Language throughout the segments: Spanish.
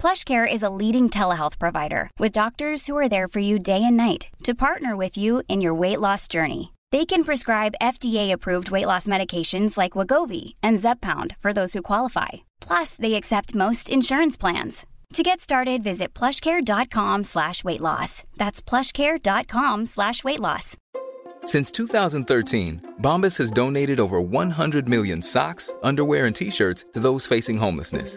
PlushCare is a leading telehealth provider with doctors who are there for you day and night to partner with you in your weight loss journey. They can prescribe FDA-approved weight loss medications like Wagovi and Zepbound for those who qualify. Plus, they accept most insurance plans. To get started, visit plushcare.com slash weight loss. That's plushcare.com slash weight loss. Since 2013, Bombas has donated over 100 million socks, underwear, and T-shirts to those facing homelessness.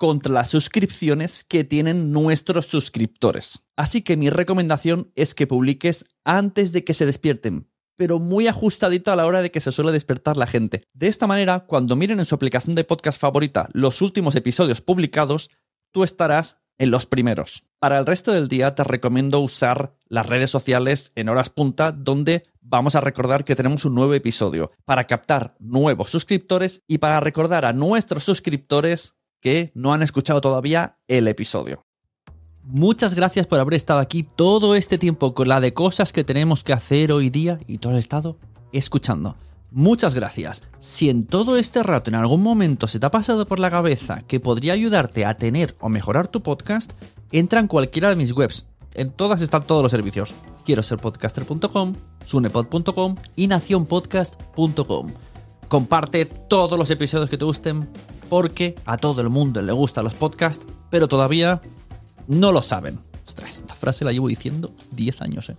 contra las suscripciones que tienen nuestros suscriptores. Así que mi recomendación es que publiques antes de que se despierten, pero muy ajustadito a la hora de que se suele despertar la gente. De esta manera, cuando miren en su aplicación de podcast favorita los últimos episodios publicados, tú estarás en los primeros. Para el resto del día te recomiendo usar las redes sociales en horas punta donde vamos a recordar que tenemos un nuevo episodio para captar nuevos suscriptores y para recordar a nuestros suscriptores que no han escuchado todavía el episodio. Muchas gracias por haber estado aquí todo este tiempo con la de cosas que tenemos que hacer hoy día y todo el estado escuchando. Muchas gracias. Si en todo este rato en algún momento se te ha pasado por la cabeza que podría ayudarte a tener o mejorar tu podcast, entra en cualquiera de mis webs. En todas están todos los servicios. Quiero ser podcaster.com, sunepod.com y nacionpodcast.com. Comparte todos los episodios que te gusten porque a todo el mundo le gustan los podcasts, pero todavía no lo saben. Ostras, esta frase la llevo diciendo 10 años, ¿eh?